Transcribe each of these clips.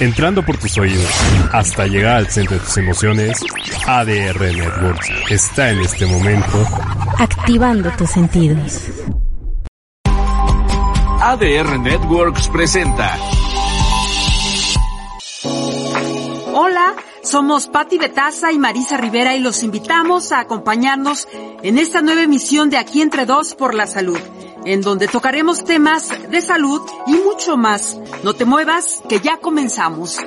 entrando por tus oídos hasta llegar al centro de tus emociones, ADR Networks está en este momento activando tus sentidos. ADR Networks presenta. Hola, somos Patti Betaza y Marisa Rivera y los invitamos a acompañarnos en esta nueva emisión de Aquí entre dos por la salud en donde tocaremos temas de salud y mucho más. No te muevas, que ya comenzamos.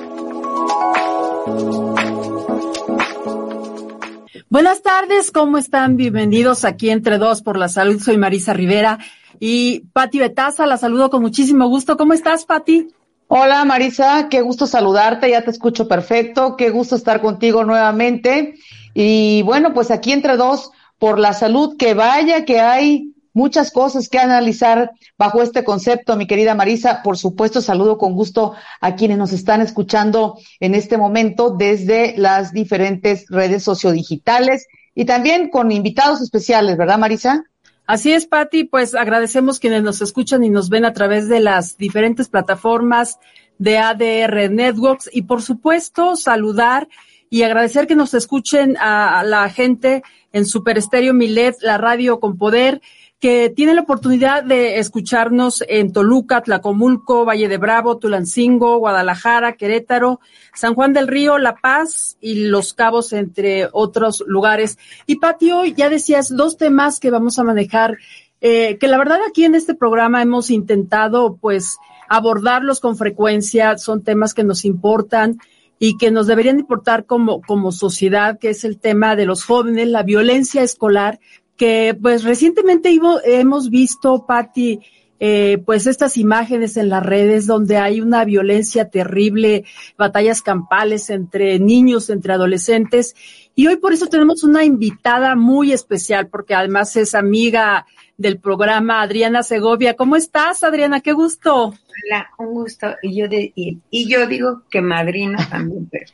Buenas tardes, ¿cómo están? Bienvenidos aquí entre dos por la salud. Soy Marisa Rivera y Pati Betaza, la saludo con muchísimo gusto. ¿Cómo estás, Pati? Hola Marisa, qué gusto saludarte, ya te escucho perfecto, qué gusto estar contigo nuevamente. Y bueno, pues aquí entre dos por la salud, que vaya que hay muchas cosas que analizar bajo este concepto, mi querida Marisa. Por supuesto, saludo con gusto a quienes nos están escuchando en este momento desde las diferentes redes sociodigitales y también con invitados especiales, ¿verdad, Marisa? Así es, Patti, pues agradecemos quienes nos escuchan y nos ven a través de las diferentes plataformas de ADR Networks y por supuesto saludar y agradecer que nos escuchen a la gente en Super Estéreo Milet, la radio con poder que tienen la oportunidad de escucharnos en Toluca, Tlacomulco, Valle de Bravo, Tulancingo, Guadalajara, Querétaro, San Juan del Río, La Paz y Los Cabos, entre otros lugares. Y Pati, hoy ya decías dos temas que vamos a manejar, eh, que la verdad aquí en este programa hemos intentado pues abordarlos con frecuencia, son temas que nos importan y que nos deberían importar como, como sociedad, que es el tema de los jóvenes, la violencia escolar, que pues recientemente hemos visto, Patti, eh, pues estas imágenes en las redes donde hay una violencia terrible, batallas campales entre niños, entre adolescentes. Y hoy por eso tenemos una invitada muy especial, porque además es amiga del programa Adriana Segovia. ¿Cómo estás, Adriana? Qué gusto. Hola, un gusto. Y yo, de, y, yo digo que madrina también. Pero...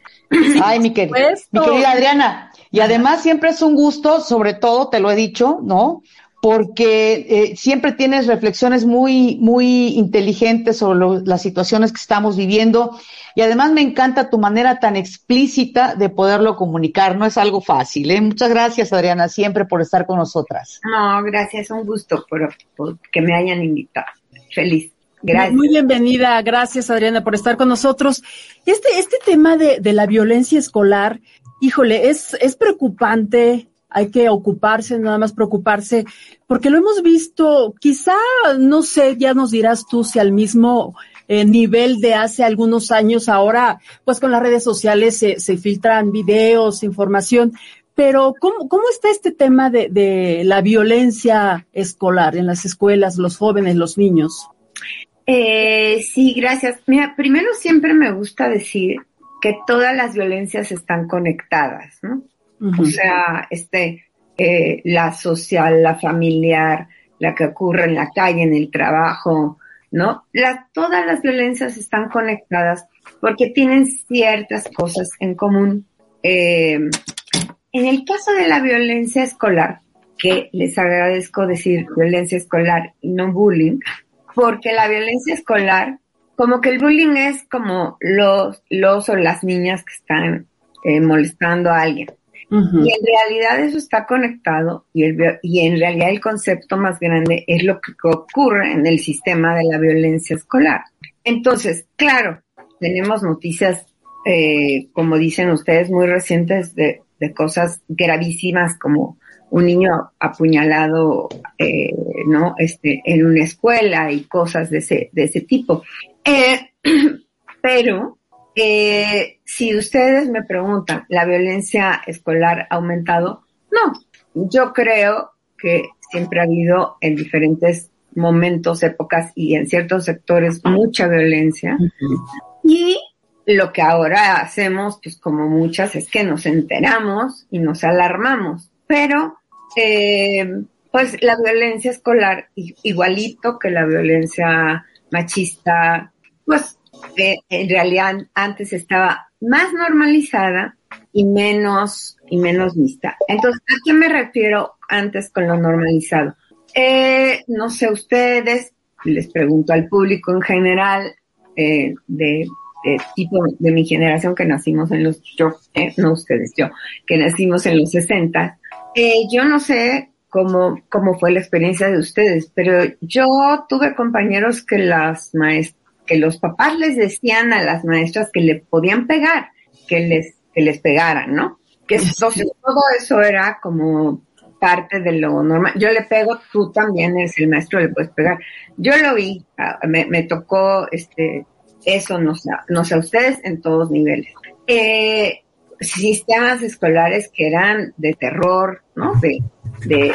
Ay, mi, querida, mi querida Adriana, y además siempre es un gusto, sobre todo, te lo he dicho, ¿no? Porque eh, siempre tienes reflexiones muy, muy inteligentes sobre las situaciones que estamos viviendo. Y además me encanta tu manera tan explícita de poderlo comunicar. No es algo fácil. ¿eh? Muchas gracias, Adriana, siempre por estar con nosotras. No, gracias. Un gusto por, que me hayan invitado. Feliz. Gracias. Muy bienvenida, gracias Adriana por estar con nosotros. Este, este tema de, de la violencia escolar híjole, es, es preocupante, hay que ocuparse, nada más preocuparse, porque lo hemos visto, quizá, no sé, ya nos dirás tú si al mismo eh, nivel de hace algunos años, ahora, pues con las redes sociales se, se filtran videos, información, pero ¿cómo, cómo está este tema de, de la violencia escolar en las escuelas, los jóvenes, los niños? Eh, sí, gracias. Mira, primero siempre me gusta decir que todas las violencias están conectadas, ¿no? O sea, este, eh, la social, la familiar, la que ocurre en la calle, en el trabajo, ¿no? todas las violencias están conectadas porque tienen ciertas cosas en común. Eh, en el caso de la violencia escolar, que les agradezco decir violencia escolar y no bullying, porque la violencia escolar como que el bullying es como los, los o las niñas que están eh, molestando a alguien. Y en realidad eso está conectado y, el, y en realidad el concepto más grande es lo que ocurre en el sistema de la violencia escolar. Entonces, claro, tenemos noticias, eh, como dicen ustedes, muy recientes de, de cosas gravísimas como un niño apuñalado, eh, ¿no? Este, en una escuela y cosas de ese, de ese tipo. Eh, pero, eh, si ustedes me preguntan, ¿la violencia escolar ha aumentado? No, yo creo que siempre ha habido en diferentes momentos, épocas y en ciertos sectores mucha violencia. Y lo que ahora hacemos, pues como muchas, es que nos enteramos y nos alarmamos. Pero, eh, pues la violencia escolar, igualito que la violencia machista, pues en realidad antes estaba más normalizada y menos y menos vista. Entonces, ¿a qué me refiero antes con lo normalizado? Eh, no sé ustedes, les pregunto al público en general, eh, de eh, tipo de mi generación que nacimos en los, yo, eh, no ustedes, yo, que nacimos en los 60, eh, yo no sé cómo, cómo fue la experiencia de ustedes, pero yo tuve compañeros que las maestras, que los papás les decían a las maestras que le podían pegar, que les, que les pegaran, ¿no? Que entonces todo eso era como parte de lo normal. Yo le pego, tú también eres el maestro, le puedes pegar. Yo lo vi, ah, me, me tocó este eso, no sé, no sé, ustedes en todos niveles. Eh, sistemas escolares que eran de terror, ¿no? De, de,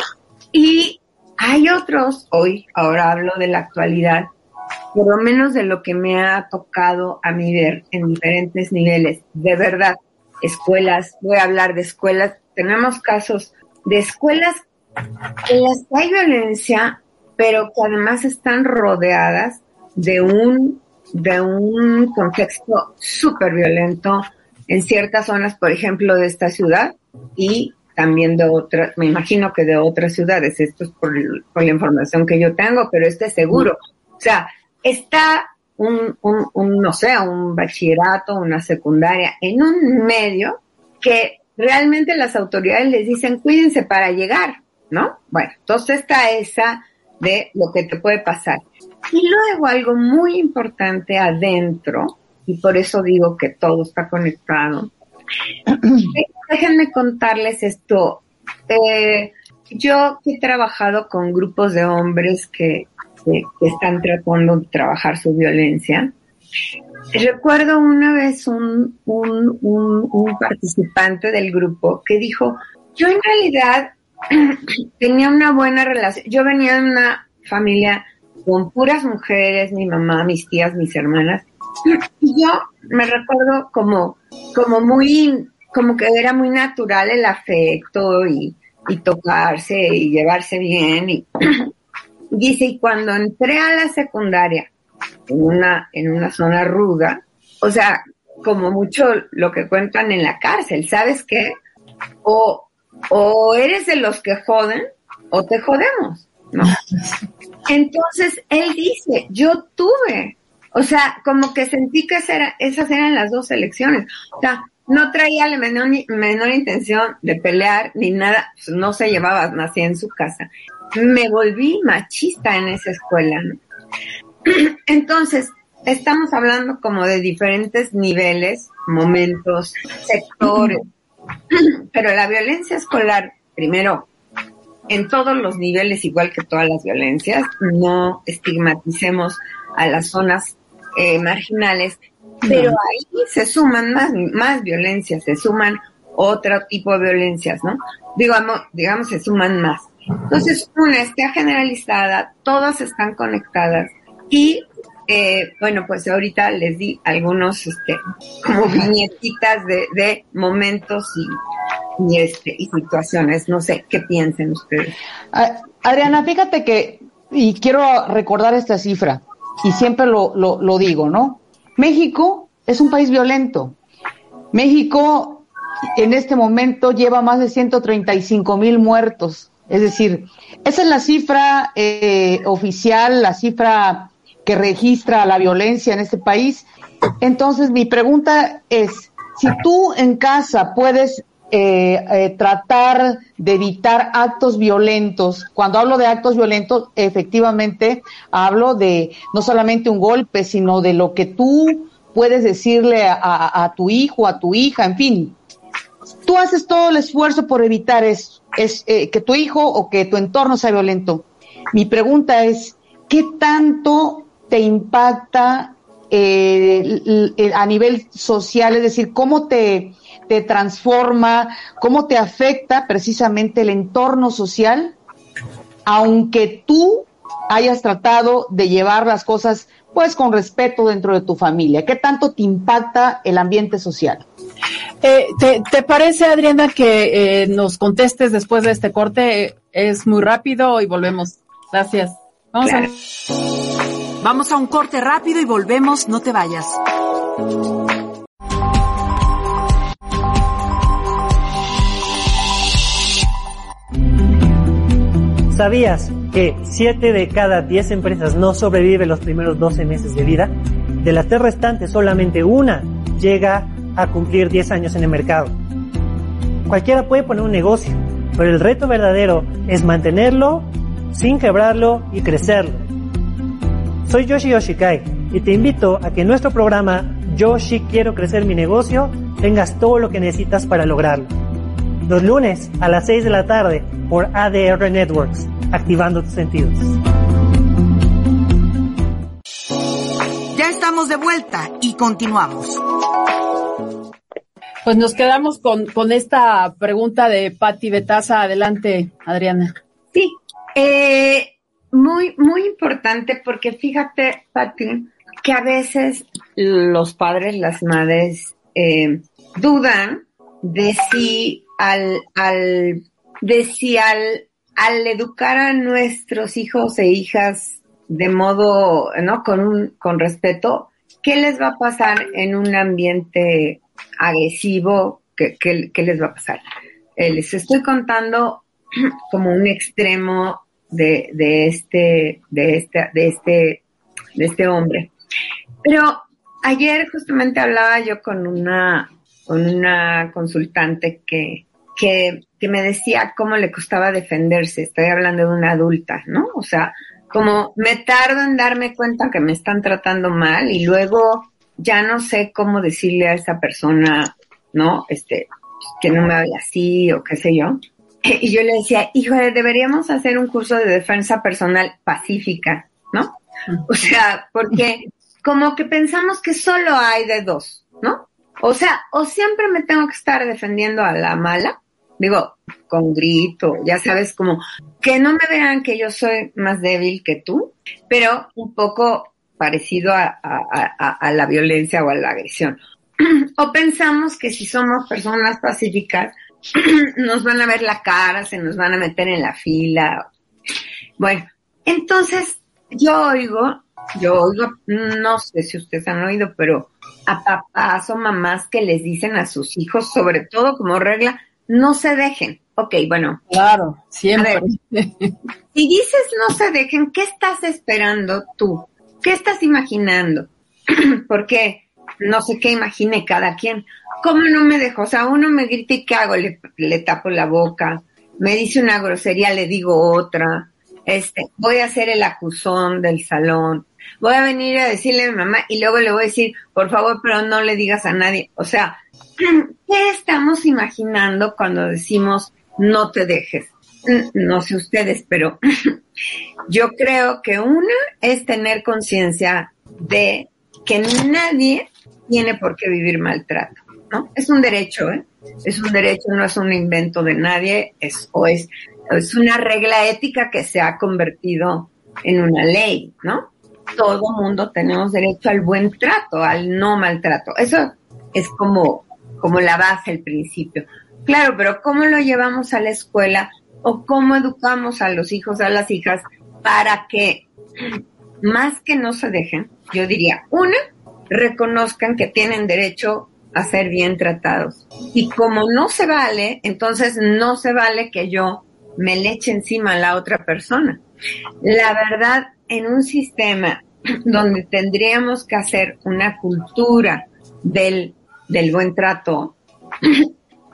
y hay otros, hoy, ahora hablo de la actualidad, por lo menos de lo que me ha tocado a mí ver en diferentes niveles, de verdad, escuelas, voy a hablar de escuelas, tenemos casos de escuelas en las que hay violencia, pero que además están rodeadas de un, de un contexto súper violento en ciertas zonas, por ejemplo, de esta ciudad y también de otras, me imagino que de otras ciudades. Esto es por, por, la información que yo tengo, pero este es seguro. O sea, está un, un, un, no sé, un bachillerato, una secundaria en un medio que realmente las autoridades les dicen cuídense para llegar, ¿no? Bueno, entonces está esa de lo que te puede pasar. Y luego algo muy importante adentro, y por eso digo que todo está conectado. Déjenme contarles esto. Eh, yo he trabajado con grupos de hombres que, que, están tratando de trabajar su violencia. Recuerdo una vez un, un participante del grupo que dijo, yo en realidad tenía una buena relación, yo venía de una familia con puras mujeres, mi mamá, mis tías, mis hermanas, y yo me recuerdo como, como muy, como que era muy natural el afecto y, y tocarse y llevarse bien. Y, dice, y cuando entré a la secundaria, en una, en una zona ruda, o sea, como mucho lo que cuentan en la cárcel, ¿sabes qué? O, o eres de los que joden o te jodemos, ¿no? Entonces él dice, yo tuve o sea, como que sentí que esas eran las dos elecciones. O sea, no traía la menor, menor intención de pelear ni nada, pues no se llevaba, nací en su casa. Me volví machista en esa escuela. ¿no? Entonces, estamos hablando como de diferentes niveles, momentos, sectores, pero la violencia escolar, primero, en todos los niveles, igual que todas las violencias, no estigmaticemos a las zonas eh, marginales, pero ahí se suman más, más violencias, se suman otro tipo de violencias, ¿no? Digamos, digamos, se suman más. Entonces, una está generalizada, todas están conectadas y, eh, bueno, pues ahorita les di algunos, este, como viñetitas de, de momentos y, y, este, y situaciones. No sé, ¿qué piensen ustedes? Adriana, fíjate que, y quiero recordar esta cifra, y siempre lo, lo, lo digo, ¿no? México es un país violento. México en este momento lleva más de 135 mil muertos. Es decir, esa es la cifra eh, oficial, la cifra que registra la violencia en este país. Entonces, mi pregunta es, si tú en casa puedes eh, eh, tratar de evitar actos violentos. Cuando hablo de actos violentos, efectivamente hablo de no solamente un golpe, sino de lo que tú puedes decirle a, a tu hijo, a tu hija, en fin. Tú haces todo el esfuerzo por evitar es eh, que tu hijo o que tu entorno sea violento. Mi pregunta es, ¿qué tanto te impacta eh, a nivel social? Es decir, ¿cómo te, te transforma, cómo te afecta precisamente el entorno social, aunque tú hayas tratado de llevar las cosas pues con respeto dentro de tu familia. ¿Qué tanto te impacta el ambiente social? Eh, ¿te, ¿te, parece, Adriana, que eh, nos contestes después de este corte? Es muy rápido y volvemos. Gracias. Vamos, claro. a... Vamos a un corte rápido y volvemos. No te vayas. ¿Sabías que 7 de cada 10 empresas no sobreviven los primeros 12 meses de vida? De las tres restantes, solamente una llega a cumplir 10 años en el mercado. Cualquiera puede poner un negocio, pero el reto verdadero es mantenerlo sin quebrarlo y crecerlo. Soy Yoshi Yoshikai y te invito a que en nuestro programa Yoshi Quiero Crecer Mi Negocio tengas todo lo que necesitas para lograrlo. Los lunes a las 6 de la tarde por ADR Networks, activando tus sentidos. Ya estamos de vuelta y continuamos. Pues nos quedamos con, con esta pregunta de Patti Betaza. Adelante, Adriana. Sí, eh, muy, muy importante porque fíjate, Patti, que a veces los padres, las madres, eh, dudan de si al, al, de si al, al educar a nuestros hijos e hijas de modo, ¿no? Con un, con respeto, ¿qué les va a pasar en un ambiente agresivo? ¿Qué, qué, les va a pasar? Eh, les estoy contando como un extremo de, de este, de este, de este, de este hombre. Pero ayer justamente hablaba yo con una, con una consultante que, que, que me decía cómo le costaba defenderse. Estoy hablando de una adulta, ¿no? O sea, como me tardo en darme cuenta que me están tratando mal y luego ya no sé cómo decirle a esa persona, ¿no? Este, que no me hable así o qué sé yo. Y yo le decía, hijo, deberíamos hacer un curso de defensa personal pacífica, ¿no? O sea, porque como que pensamos que solo hay de dos, ¿no? O sea, o siempre me tengo que estar defendiendo a la mala, digo, con grito, ya sabes, como que no me vean que yo soy más débil que tú, pero un poco parecido a, a, a la violencia o a la agresión. o pensamos que si somos personas pacíficas, nos van a ver la cara, se nos van a meter en la fila. Bueno, entonces yo oigo, yo oigo, no sé si ustedes han oído, pero a papás o mamás que les dicen a sus hijos, sobre todo como regla, no se dejen. Ok, bueno. Claro, siempre. si dices no se dejen, ¿qué estás esperando tú? ¿Qué estás imaginando? Porque no sé qué imagine cada quien. ¿Cómo no me dejo? O sea, uno me grita y ¿qué hago? Le, tapo la boca. Me dice una grosería, le digo otra. Este, voy a hacer el acusón del salón. Voy a venir a decirle a mi mamá y luego le voy a decir, por favor, pero no le digas a nadie. O sea, ¿qué estamos imaginando cuando decimos no te dejes? No sé ustedes, pero yo creo que una es tener conciencia de que nadie tiene por qué vivir maltrato, ¿no? Es un derecho, ¿eh? Es un derecho, no es un invento de nadie, es, o es, es una regla ética que se ha convertido en una ley, ¿no? Todo mundo tenemos derecho al buen trato, al no maltrato. Eso es como, como la base, el principio. Claro, pero ¿cómo lo llevamos a la escuela o cómo educamos a los hijos, a las hijas para que más que no se dejen, yo diría, una, reconozcan que tienen derecho a ser bien tratados. Y como no se vale, entonces no se vale que yo me le eche encima a la otra persona. La verdad, en un sistema donde tendríamos que hacer una cultura del, del buen trato,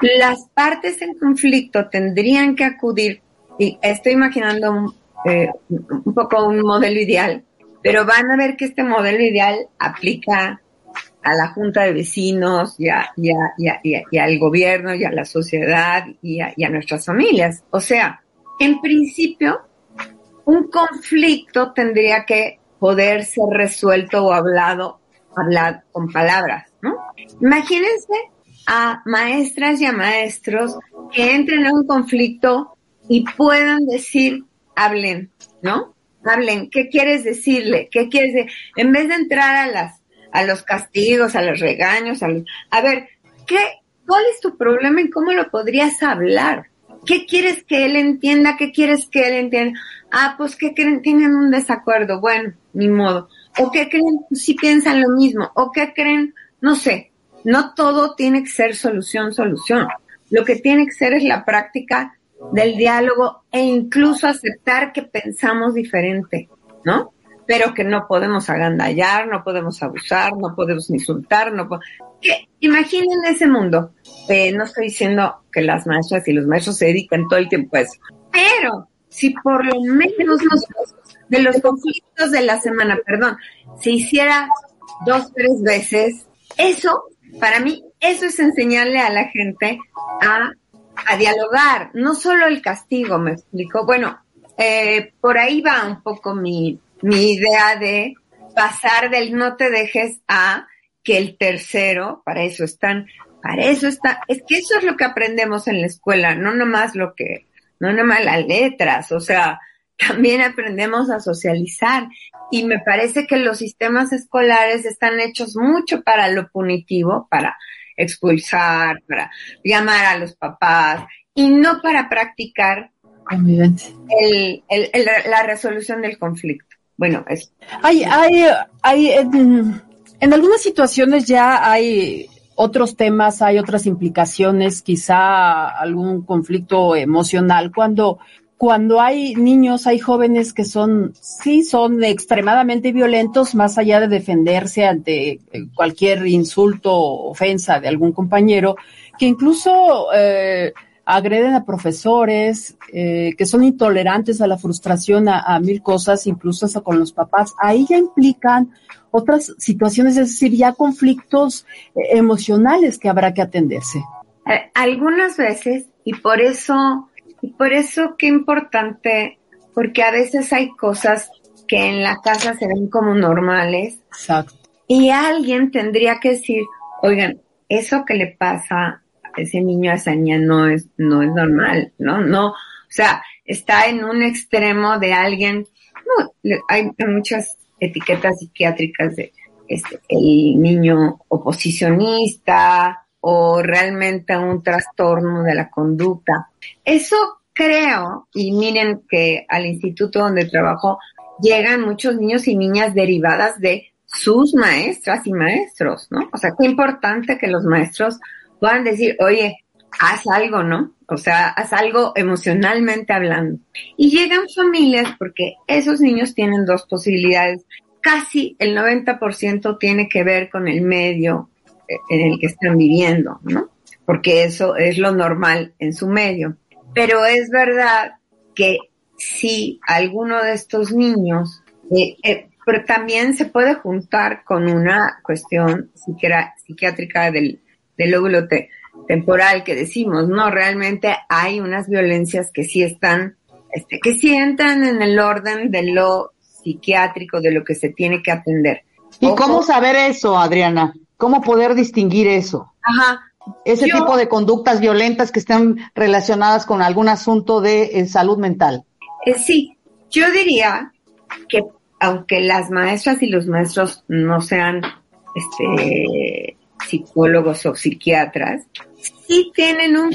las partes en conflicto tendrían que acudir, y estoy imaginando un, eh, un poco un modelo ideal, pero van a ver que este modelo ideal aplica a la junta de vecinos y, y, al gobierno y a la sociedad y a, nuestras familias. O sea, en principio, un conflicto tendría que poder ser resuelto o hablado, hablado con palabras, ¿no? Imagínense a maestras y a maestros que entren en un conflicto y puedan decir, hablen, ¿no? hablen, ¿qué quieres decirle? ¿Qué quieres decir? En vez de entrar a las, a los castigos, a los regaños, a a ver, ¿qué, cuál es tu problema y cómo lo podrías hablar? ¿Qué quieres que él entienda? ¿Qué quieres que él entienda? Ah, pues ¿qué creen? Tienen un desacuerdo. Bueno, ni modo. ¿O qué creen? Si piensan lo mismo. ¿O qué creen? No sé. No todo tiene que ser solución, solución. Lo que tiene que ser es la práctica del diálogo e incluso aceptar que pensamos diferente, ¿no? pero que no podemos agandallar, no podemos abusar, no podemos insultar, no que imaginen ese mundo. Eh, no estoy diciendo que las maestras y los maestros se dedican todo el tiempo a eso, pero si por lo menos de los conflictos de la semana, perdón, se hiciera dos, tres veces, eso, para mí, eso es enseñarle a la gente a, a dialogar, no solo el castigo, me explico. Bueno, eh, por ahí va un poco mi, mi idea de pasar del no te dejes a que el tercero, para eso están, para eso está, es que eso es lo que aprendemos en la escuela, no nomás lo que, no nomás las letras, o sea, también aprendemos a socializar y me parece que los sistemas escolares están hechos mucho para lo punitivo, para expulsar, para llamar a los papás y no para practicar el, el, la resolución del conflicto. Bueno, es. Hay, hay, hay, en, en algunas situaciones ya hay otros temas, hay otras implicaciones, quizá algún conflicto emocional, cuando cuando hay niños, hay jóvenes que son, sí, son extremadamente violentos, más allá de defenderse ante eh, cualquier insulto o ofensa de algún compañero, que incluso eh, agreden a profesores, eh, que son intolerantes a la frustración, a, mil cosas, incluso hasta con los papás. Ahí ya implican otras situaciones, es decir, ya conflictos emocionales que habrá que atenderse. Algunas veces, y por eso y por eso qué importante, porque a veces hay cosas que en la casa se ven como normales. Exacto. Y alguien tendría que decir, oigan, eso que le pasa a ese niño, a esa niña no es, no es normal, ¿no? No, o sea, está en un extremo de alguien, no, hay muchas etiquetas psiquiátricas de este, el niño oposicionista, o realmente un trastorno de la conducta. Eso creo, y miren que al instituto donde trabajo llegan muchos niños y niñas derivadas de sus maestras y maestros, ¿no? O sea, qué importante que los maestros puedan decir, oye, haz algo, ¿no? O sea, haz algo emocionalmente hablando. Y llegan familias porque esos niños tienen dos posibilidades. Casi el 90% tiene que ver con el medio en el que están viviendo, ¿no? Porque eso es lo normal en su medio. Pero es verdad que si alguno de estos niños, eh, eh, pero también se puede juntar con una cuestión psiquiátrica del, del lóbulo temporal que decimos, no, realmente hay unas violencias que sí están, este, que sí entran en el orden de lo psiquiátrico, de lo que se tiene que atender. ¿Y cómo saber eso, Adriana? ¿Cómo poder distinguir eso? Ajá. Ese tipo de conductas violentas que estén relacionadas con algún asunto de eh, salud mental. Eh, sí, yo diría que aunque las maestras y los maestros no sean este, psicólogos o psiquiatras, sí tienen un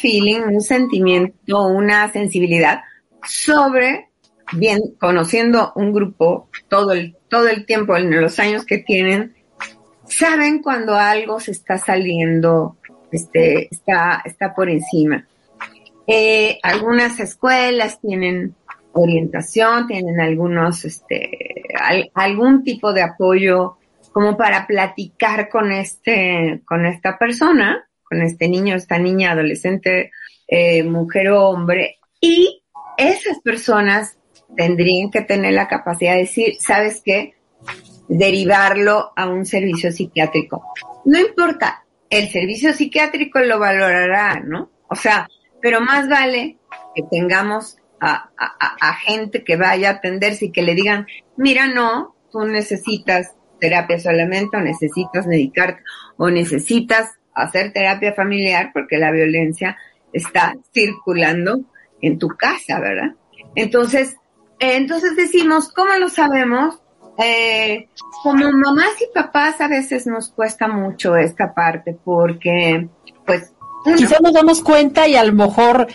feeling, un sentimiento, una sensibilidad sobre, bien, conociendo un grupo todo el, todo el tiempo, en los años que tienen, saben cuando algo se está saliendo, este, está, está por encima. Eh, algunas escuelas tienen orientación, tienen algunos, este, algún tipo de apoyo como para platicar con este, con esta persona, con este niño, esta niña, adolescente, eh, mujer o hombre, y esas personas tendrían que tener la capacidad de decir, ¿sabes qué? Derivarlo a un servicio psiquiátrico. No importa, el servicio psiquiátrico lo valorará, ¿no? O sea, pero más vale que tengamos a, a, gente que vaya a atenderse y que le digan, mira, no, tú necesitas terapia solamente o necesitas medicarte o necesitas hacer terapia familiar porque la violencia está circulando en tu casa, ¿verdad? Entonces, entonces decimos, ¿cómo lo sabemos? Eh, como mamás y papás a veces nos cuesta mucho esta parte porque, pues... Quizás nos damos cuenta y a lo mejor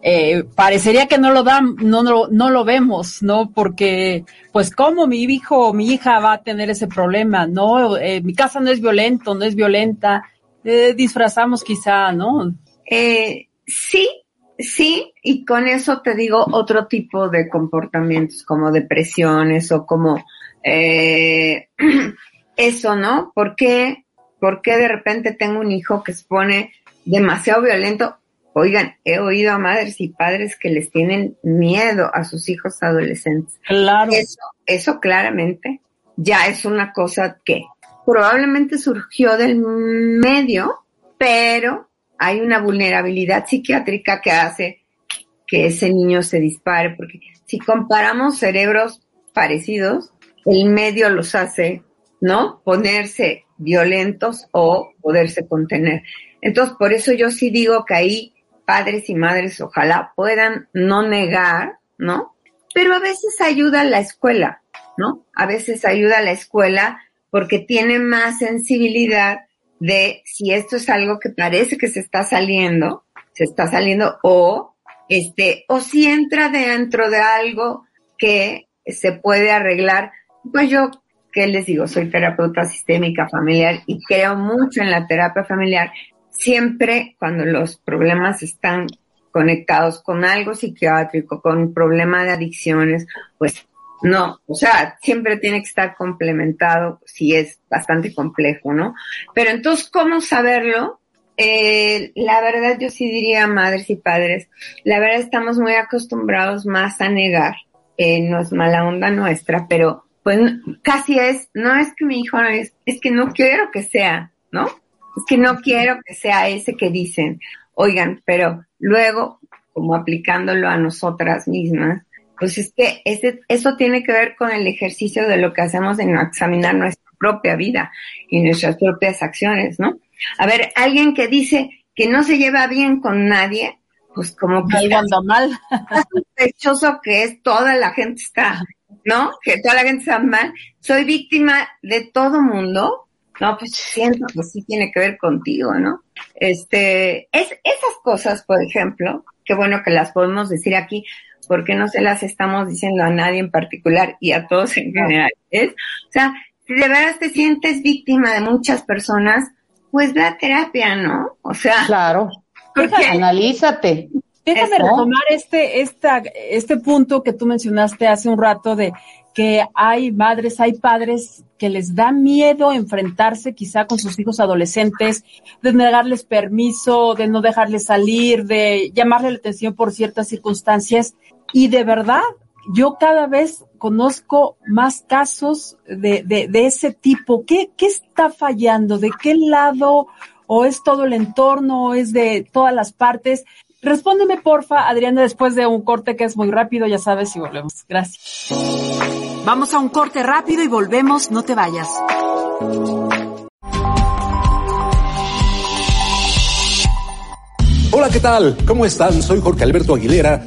eh, parecería que no lo dan, no, no, no lo vemos, ¿no? Porque, pues, ¿cómo mi hijo o mi hija va a tener ese problema? No, eh, mi casa no es violento, no es violenta. Eh, disfrazamos quizá, ¿no? Eh, sí, sí, y con eso te digo otro tipo de comportamientos como depresiones o como eh, eso, ¿no? ¿Por qué, ¿Por qué de repente tengo un hijo que se pone demasiado violento? Oigan, he oído a madres y padres que les tienen miedo a sus hijos adolescentes. Claro. Eso, eso claramente ya es una cosa que probablemente surgió del medio, pero hay una vulnerabilidad psiquiátrica que hace que ese niño se dispare, porque si comparamos cerebros parecidos, el medio los hace, ¿no? Ponerse violentos o poderse contener. Entonces, por eso yo sí digo que ahí padres y madres ojalá puedan no negar, ¿no? Pero a veces ayuda la escuela, ¿no? A veces ayuda la escuela porque tiene más sensibilidad de si esto es algo que parece que se está saliendo, se está saliendo o este o si entra dentro de algo que se puede arreglar. Pues yo ¿qué les digo? Soy terapeuta sistémica familiar y creo mucho en la terapia familiar. Siempre cuando los problemas están conectados con algo psiquiátrico, con un problema de adicciones, pues no, o sea, siempre tiene que estar complementado, si es bastante complejo, ¿no? Pero entonces, ¿cómo saberlo? Eh, la verdad, yo sí diría madres y padres, la verdad estamos muy acostumbrados más a negar, eh, no es mala onda nuestra, pero pues casi es, no es que mi hijo no es, es que no quiero que sea, ¿no? Es que no quiero que sea ese que dicen, oigan, pero luego, como aplicándolo a nosotras mismas, pues es que ese, eso tiene que ver con el ejercicio de lo que hacemos en examinar nuestra propia vida y nuestras propias acciones, ¿no? A ver, alguien que dice que no se lleva bien con nadie, pues como que Algo anda mal. sospechoso que es toda la gente está, ¿no? Que toda la gente está mal. Soy víctima de todo mundo. No, pues siento que sí tiene que ver contigo, ¿no? Este, es, esas cosas, por ejemplo, qué bueno que las podemos decir aquí, porque no se las estamos diciendo a nadie en particular y a todos en general. ¿es? O sea, si de verdad te sientes víctima de muchas personas, pues ve a terapia, ¿no? O sea, Claro. porque Analízate. Déjame Eso. retomar este, esta, este punto que tú mencionaste hace un rato de que hay madres, hay padres que les da miedo enfrentarse quizá con sus hijos adolescentes, de negarles permiso, de no dejarles salir, de llamarle la atención por ciertas circunstancias. Y de verdad, yo cada vez conozco más casos de, de, de ese tipo. ¿Qué, ¿Qué está fallando? ¿De qué lado? ¿O es todo el entorno? ¿O es de todas las partes? Respóndeme, porfa, Adriana, después de un corte que es muy rápido, ya sabes, y volvemos. Gracias. Vamos a un corte rápido y volvemos, no te vayas. Hola, ¿qué tal? ¿Cómo están? Soy Jorge Alberto Aguilera,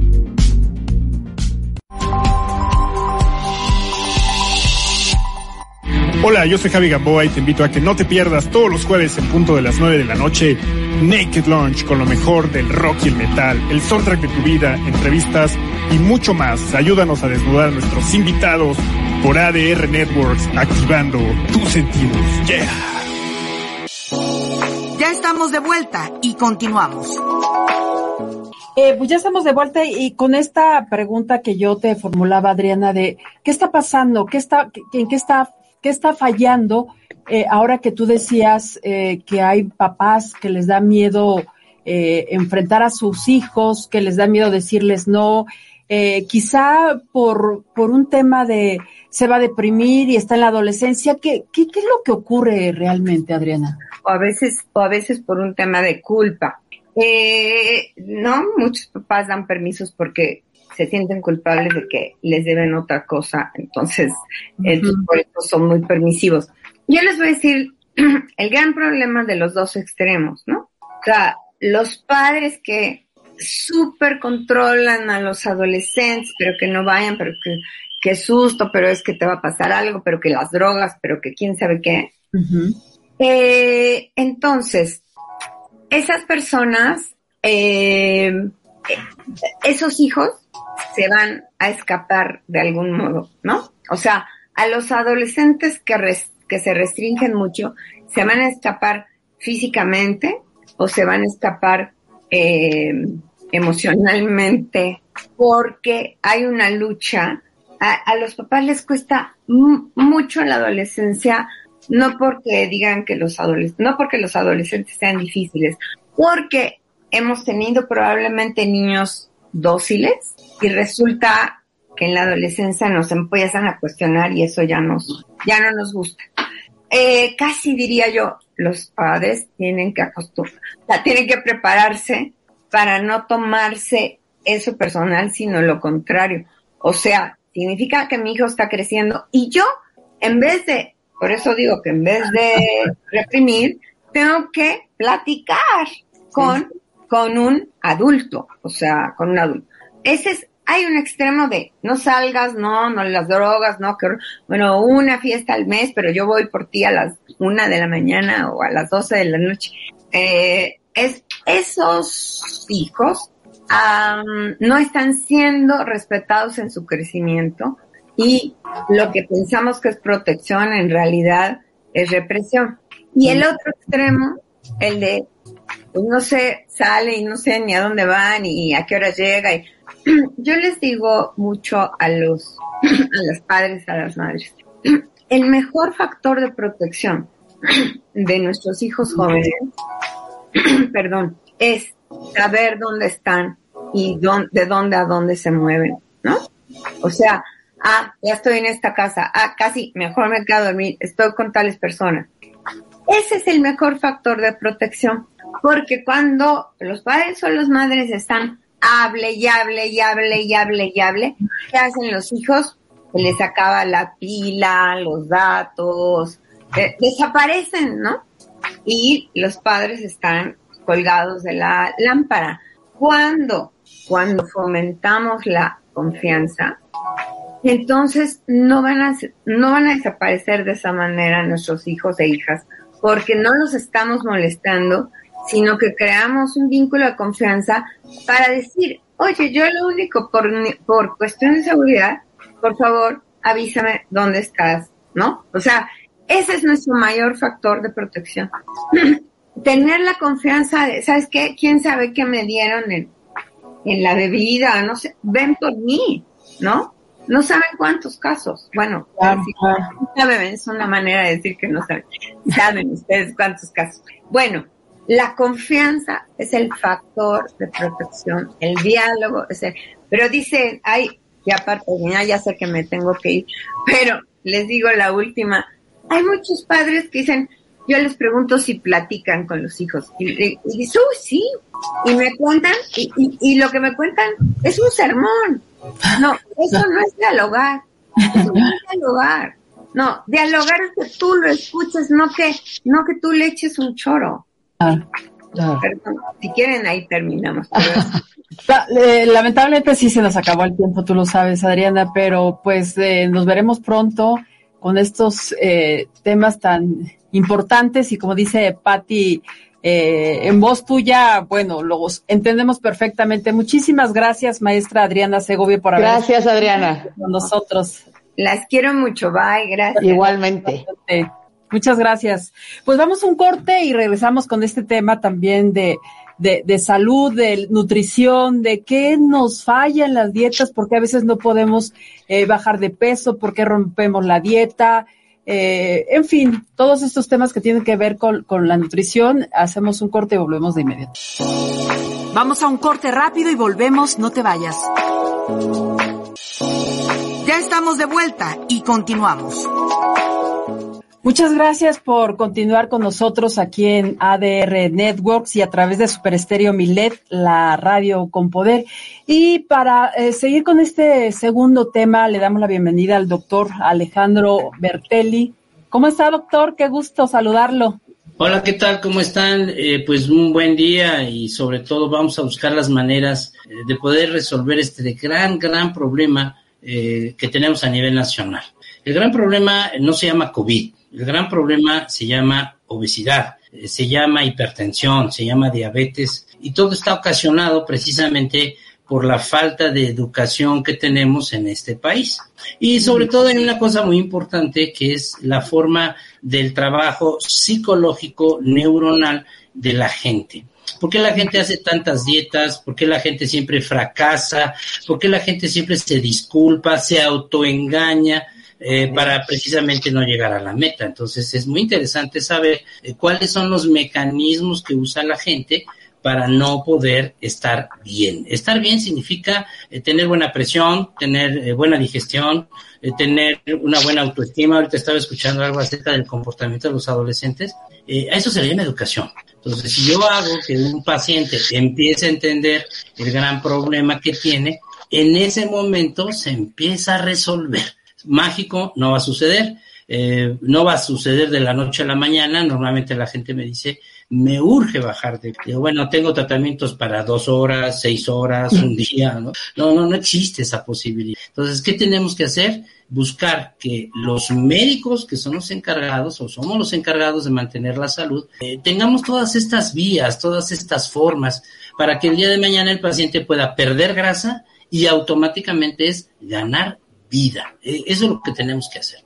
Hola, yo soy Javi Gamboa y te invito a que no te pierdas todos los jueves en punto de las 9 de la noche Naked Lunch con lo mejor del rock y el metal, el soundtrack de tu vida, entrevistas y mucho más. Ayúdanos a desnudar a nuestros invitados por ADR Networks, activando tus sentidos. Yeah. Ya estamos de vuelta y continuamos. Eh, pues ya estamos de vuelta y con esta pregunta que yo te formulaba, Adriana, de qué está pasando, qué está, en qué está, qué está fallando, eh, ahora que tú decías eh, que hay papás que les da miedo eh, enfrentar a sus hijos, que les da miedo decirles no, eh, quizá por, por un tema de se va a deprimir y está en la adolescencia, ¿qué, qué, qué es lo que ocurre realmente, Adriana? o a veces, o a veces por un tema de culpa. Eh, no, muchos papás dan permisos porque se sienten culpables de que les deben otra cosa, entonces, por eso son muy permisivos. Yo les voy a decir el gran problema de los dos extremos, ¿no? O sea, los padres que súper controlan a los adolescentes, pero que no vayan, pero que, qué susto, pero es que te va a pasar algo, pero que las drogas, pero que quién sabe qué. eh, entonces, esas personas, eh, esos hijos se van a escapar de algún modo, ¿no? O sea, a los adolescentes que, que se restringen mucho, se van a escapar físicamente o se van a escapar eh, emocionalmente porque hay una lucha. A, los papás les cuesta mucho en la adolescencia, no porque digan que los adolescentes, no porque los adolescentes sean difíciles, porque hemos tenido probablemente niños dóciles y resulta que en la adolescencia nos empiezan a cuestionar y eso ya nos, ya no nos gusta. Eh, casi diría yo, los padres tienen que acostumbrar, tienen que prepararse para no tomarse eso personal, sino lo contrario. O sea, significa que mi hijo está creciendo y yo, en vez de, por eso digo que en vez de reprimir, tengo que platicar con, con un adulto, o sea, con un adulto. Ese es, hay un extremo de no salgas, no, no las drogas, no, que, bueno, una fiesta al mes, pero yo voy por ti a las una de la mañana o a las doce de la noche. Eh, es esos hijos no están siendo respetados en su crecimiento y lo que pensamos que es protección en realidad es represión. Y el otro extremo, el de, pues no sé, sale y no sé ni a dónde van y a qué hora llega. Y, yo les digo mucho a los, a los padres, a las madres, el mejor factor de protección de nuestros hijos jóvenes perdón, es saber dónde están y de dónde a dónde se mueven, ¿no? O sea, ah, ya estoy en esta casa, ah, casi mejor me quedo a dormir, estoy con tales personas. Ese es el mejor factor de protección, porque cuando los padres o las madres están hable y hable y hable y hable y hable, ¿qué hacen los hijos? Se les acaba la pila, los datos, eh, desaparecen, ¿no? y los padres están colgados de la lámpara. ¿Cuándo? Cuando fomentamos la confianza, entonces no van a, no van a desaparecer de esa manera nuestros hijos e hijas, porque no los estamos molestando, sino que creamos un vínculo de confianza para decir, oye, yo lo único por, por cuestión de seguridad, por favor, avísame dónde estás, ¿no? O sea, ese es nuestro mayor factor de protección. Tener la confianza de, ¿sabes qué? ¿Quién sabe qué me dieron en, en la bebida? No sé, ven por mí, ¿no? No saben cuántos casos. Bueno, saben, es una manera de decir que no saben. Saben ustedes cuántos casos. Bueno, la confianza es el factor de protección, el diálogo es el, pero dice, ay, ya aparte, ya, ya sé que me tengo que ir, pero les digo la última, hay muchos padres que dicen, yo les pregunto si platican con los hijos. Y, y, dicen, sí. Y me cuentan, y, lo que me cuentan es un sermón. No, eso no es dialogar. Eso no es dialogar. No, dialogar es que tú lo escuches, no que, no que tú le eches un choro. Ah, Perdón, si quieren ahí terminamos. Lamentablemente sí se nos acabó el tiempo, tú lo sabes, Adriana, pero pues eh, nos veremos pronto con estos eh, temas tan importantes y como dice Patti, eh, en voz tuya, bueno, los entendemos perfectamente. Muchísimas gracias, maestra Adriana Segovia, por haber Gracias, Adriana. Con nosotros. Las quiero mucho, bye, gracias. Igualmente. Muchas gracias. Pues vamos a un corte y regresamos con este tema también de de, de salud, de nutrición, de qué nos falla en las dietas, porque a veces no podemos eh, bajar de peso, porque rompemos la dieta, eh, en fin, todos estos temas que tienen que ver con, con la nutrición. Hacemos un corte y volvemos de inmediato. Vamos a un corte rápido y volvemos, no te vayas. Ya estamos de vuelta y continuamos. Muchas gracias por continuar con nosotros aquí en ADR Networks y a través de Super Estéreo Milet, la radio con poder. Y para eh, seguir con este segundo tema, le damos la bienvenida al doctor Alejandro Bertelli. ¿Cómo está, doctor? Qué gusto saludarlo. Hola, ¿qué tal? ¿Cómo están? Eh, pues un buen día y sobre todo vamos a buscar las maneras eh, de poder resolver este gran, gran problema eh, que tenemos a nivel nacional. El gran problema no se llama COVID, el gran problema se llama obesidad, se llama hipertensión, se llama diabetes y todo está ocasionado precisamente por la falta de educación que tenemos en este país. Y sobre todo hay una cosa muy importante que es la forma del trabajo psicológico neuronal de la gente. ¿Por qué la gente hace tantas dietas? ¿Por qué la gente siempre fracasa? ¿Por qué la gente siempre se disculpa, se autoengaña? Eh, para precisamente no llegar a la meta. Entonces es muy interesante saber eh, cuáles son los mecanismos que usa la gente para no poder estar bien. Estar bien significa eh, tener buena presión, tener eh, buena digestión, tener una buena autoestima. Ahorita estaba escuchando algo acerca del comportamiento de los adolescentes. a eso se le llama educación. Entonces, si yo hago que un paciente empiece a entender el gran problema que tiene, en ese momento se empieza a resolver. Mágico no va a suceder. no va a suceder de la noche a la mañana. Normalmente la gente me dice, me urge bajar de digo, bueno, tengo tratamientos para dos horas, seis horas, un día, ¿no? No, no, no existe esa posibilidad. Entonces, ¿qué tenemos que hacer? Buscar que los médicos que son los encargados o somos los encargados de mantener la salud, eh, tengamos todas estas vías, todas estas formas para que el día de mañana el paciente pueda perder grasa y automáticamente es ganar vida. Eh, eso es lo que tenemos que hacer.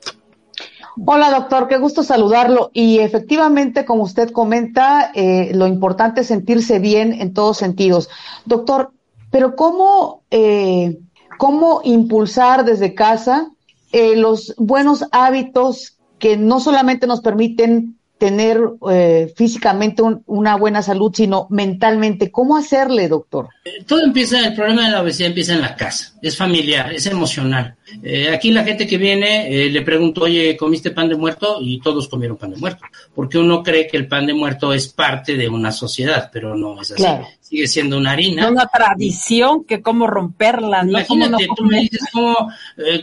Hola, doctor, qué gusto saludarlo. Y efectivamente, como usted comenta, eh, lo importante es sentirse bien en todos sentidos. Doctor, pero ¿cómo, eh, cómo impulsar desde casa eh, los buenos hábitos que no solamente nos permiten tener eh, físicamente una buena salud, sino mentalmente. ¿Cómo hacerle, doctor? Todo empieza, el problema de la obesidad empieza en la casa, es familiar, es emocional. Eh, aquí la gente que viene eh, le pregunto, oye, ¿comiste pan de muerto? Y todos comieron pan de muerto, porque uno cree que el pan de muerto es parte de una sociedad, pero no es así. Sigue siendo una harina. Una tradición que cómo romperla. Imagínate, tú me dices cómo,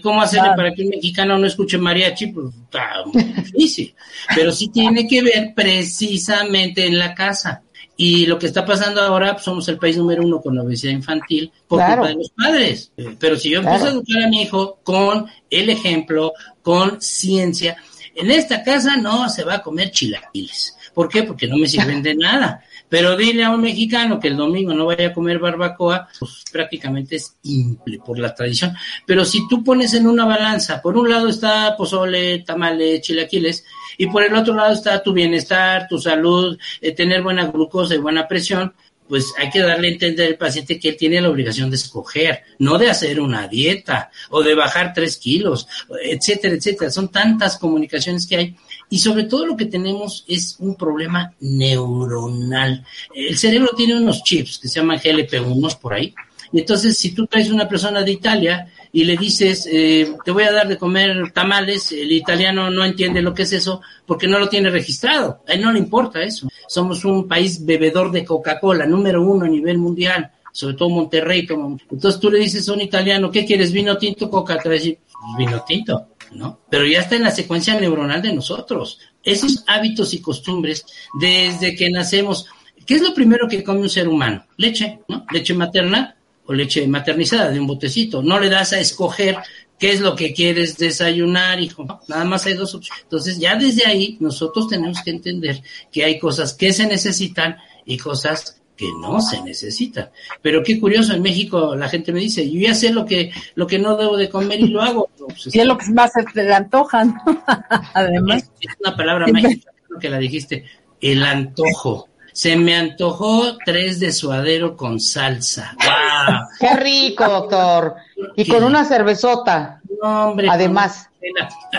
cómo hacerle para que un mexicano no escuche mariachi, pues está muy difícil. Pero sí tiene que ver precisamente en la casa. Y lo que está pasando ahora, pues, somos el país número uno con la obesidad infantil por culpa de los padres. Eh, pero si yo empiezo a educar a mi hijo con el ejemplo, con ciencia, en esta casa no se va a comer chilaquiles. ¿Por qué? Porque no me sirven de nada. Pero dile a un mexicano que el domingo no vaya a comer barbacoa, pues prácticamente es simple por la tradición. Pero si tú pones en una balanza, por un lado está pozole, tamale, chilaquiles, y por el otro lado está tu bienestar, tu salud, eh, tener buena glucosa y buena presión, pues hay que darle a entender al paciente que él tiene la obligación de escoger, no de hacer una dieta o de bajar tres kilos, etcétera, etcétera. Son tantas comunicaciones que hay y sobre todo lo que tenemos es un problema neuronal. El cerebro tiene unos chips que se llaman GLP-1 por ahí. Entonces, si tú traes una persona de Italia y le dices, eh, te voy a dar de comer tamales, el italiano no entiende lo que es eso porque no lo tiene registrado. A él no le importa eso. Somos un país bebedor de Coca-Cola, número uno a nivel mundial, sobre todo Monterrey. Entonces tú le dices a un italiano, ¿qué quieres? ¿Vino tinto, Coca? Te va pues, vino tinto. ¿No? Pero ya está en la secuencia neuronal de nosotros. Esos hábitos y costumbres, desde que nacemos, ¿qué es lo primero que come un ser humano? Leche, ¿no? Leche materna o leche maternizada de un botecito. No le das a escoger qué es lo que quieres desayunar, hijo. Nada más hay dos opciones. Entonces, ya desde ahí, nosotros tenemos que entender que hay cosas que se necesitan y cosas que no se necesitan. Pero qué curioso, en México la gente me dice, yo ya sé lo que, lo que no debo de comer y lo hago. y es lo que más se le antojan. Además. Es, una palabra mágica, que la dijiste, el antojo. Se me antojó tres de suadero con salsa. ¡Wow! ¡Qué rico, doctor! Y con una cervezota. No, hombre. Además.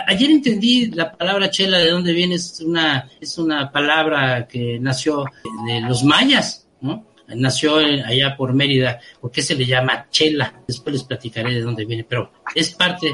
Ayer entendí la palabra chela, de dónde viene, es una, es una palabra que nació de los mayas Nació allá por Mérida, ¿por qué se le llama chela? Después les platicaré de dónde viene, pero es parte,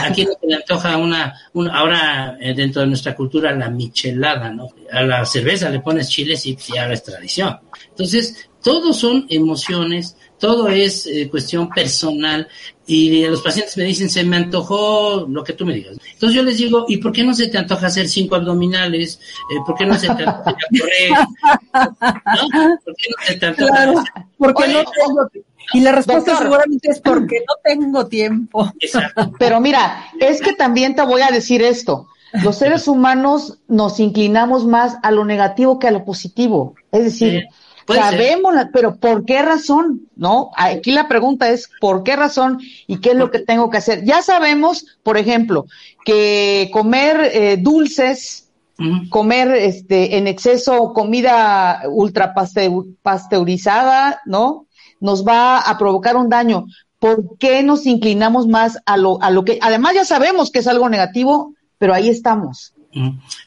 aquí se le antoja una, ahora eh, dentro de nuestra cultura la michelada, ¿no? A la cerveza le pones chiles y, y ahora es tradición. Entonces, todos son emociones, todo es eh, cuestión personal y los pacientes me dicen, se me antojó lo que tú me digas. Entonces yo les digo, ¿y por qué no se te antoja hacer cinco abdominales? Eh, ¿Por qué no se te antoja correr? ¿No? ¿Por qué no se te antoja claro, porque no tengo y la respuesta seguramente es porque no tengo tiempo. Exacto. Pero mira, es que también te voy a decir esto. Los seres humanos nos inclinamos más a lo negativo que a lo positivo. Es decir, sabemos, pero ¿por qué razón? ¿No? Aquí la pregunta es ¿por qué razón y qué es lo que tengo que hacer? Ya sabemos, por ejemplo, que comer eh, dulces, comer este en exceso comida ultra pasteurizada, ¿no? Nos va a provocar un daño. ¿Por qué nos inclinamos más a lo, a lo que, además ya sabemos que es algo negativo, pero ahí estamos?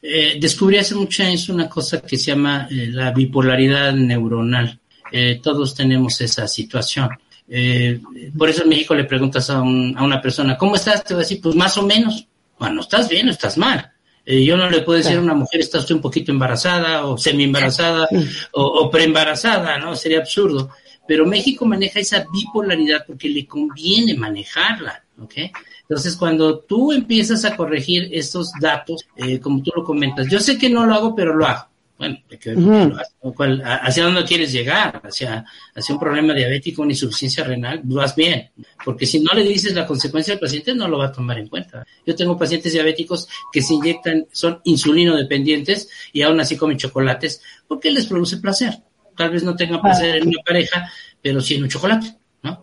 Eh, descubrí hace muchos años una cosa que se llama eh, la bipolaridad neuronal. Eh, todos tenemos esa situación. por eso en México le preguntas a, una persona, ¿cómo estás? Te va a decir, pues más o menos. Bueno, estás bien o estás mal. yo no le puedo decir a una mujer, está usted un poquito embarazada o semi-embarazada o, o preembarazada, ¿no? Sería absurdo. Pero México maneja esa bipolaridad porque le conviene manejarla, ¿ok? Entonces, cuando tú empiezas a corregir estos datos, eh, como tú lo comentas, yo sé que no lo hago, pero lo hago. Bueno, ¿hacia dónde quieres llegar? ¿Hacia, ¿Hacia un problema diabético, una insuficiencia renal? Vas bien, porque si no le dices la consecuencia al paciente, no lo va a tomar en cuenta. Yo tengo pacientes diabéticos que se inyectan, son insulino dependientes y aún así comen chocolates porque les produce placer. Tal vez no tengan placer en una pareja, pero sí en un chocolate.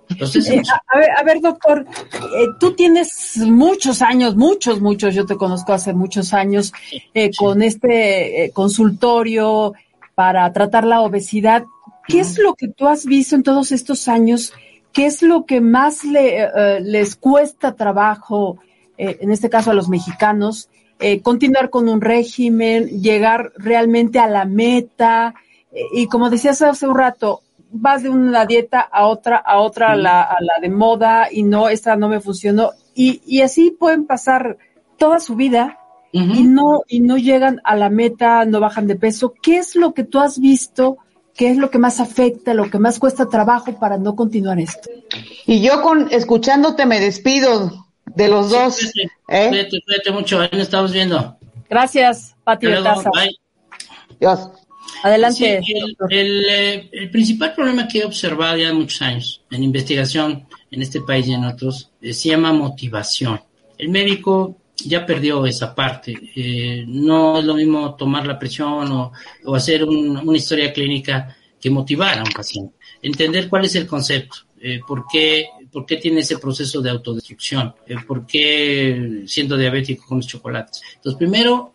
Entonces, eh, a, ver, a ver, doctor, eh, tú tienes muchos años, muchos, muchos, yo te conozco hace muchos años, eh, con este consultorio para tratar la obesidad. ¿Qué es lo que tú has visto en todos estos años? ¿Qué es lo que más le, les cuesta trabajo, en este caso a los mexicanos, continuar con un régimen, llegar realmente a la meta? y como decías hace un rato, vas de una dieta a otra, a otra, a, la, a la de moda y no, esta no me funcionó. Y, y así pueden pasar toda su vida y no, y no llegan a la meta, no bajan de peso. ¿Qué es lo que tú has visto? ¿Qué es lo que más afecta, lo que más cuesta trabajo para no continuar esto? Y yo con escuchándote me despido de los dos. ¿eh? Cuídate, mucho, ahí nos estamos viendo. Gracias, Pati Dios. Adelante. Eh, el, principal problema que he observado ya muchos años en investigación en este país y en otros eh, se llama motivación. El médico ya perdió esa parte. Eh, no es lo mismo tomar la presión o, hacer una historia clínica que motivar a un paciente. Entender cuál es el concepto, por, qué, por qué tiene ese proceso de autodestrucción, por qué siendo diabético con los chocolates. Entonces, primero,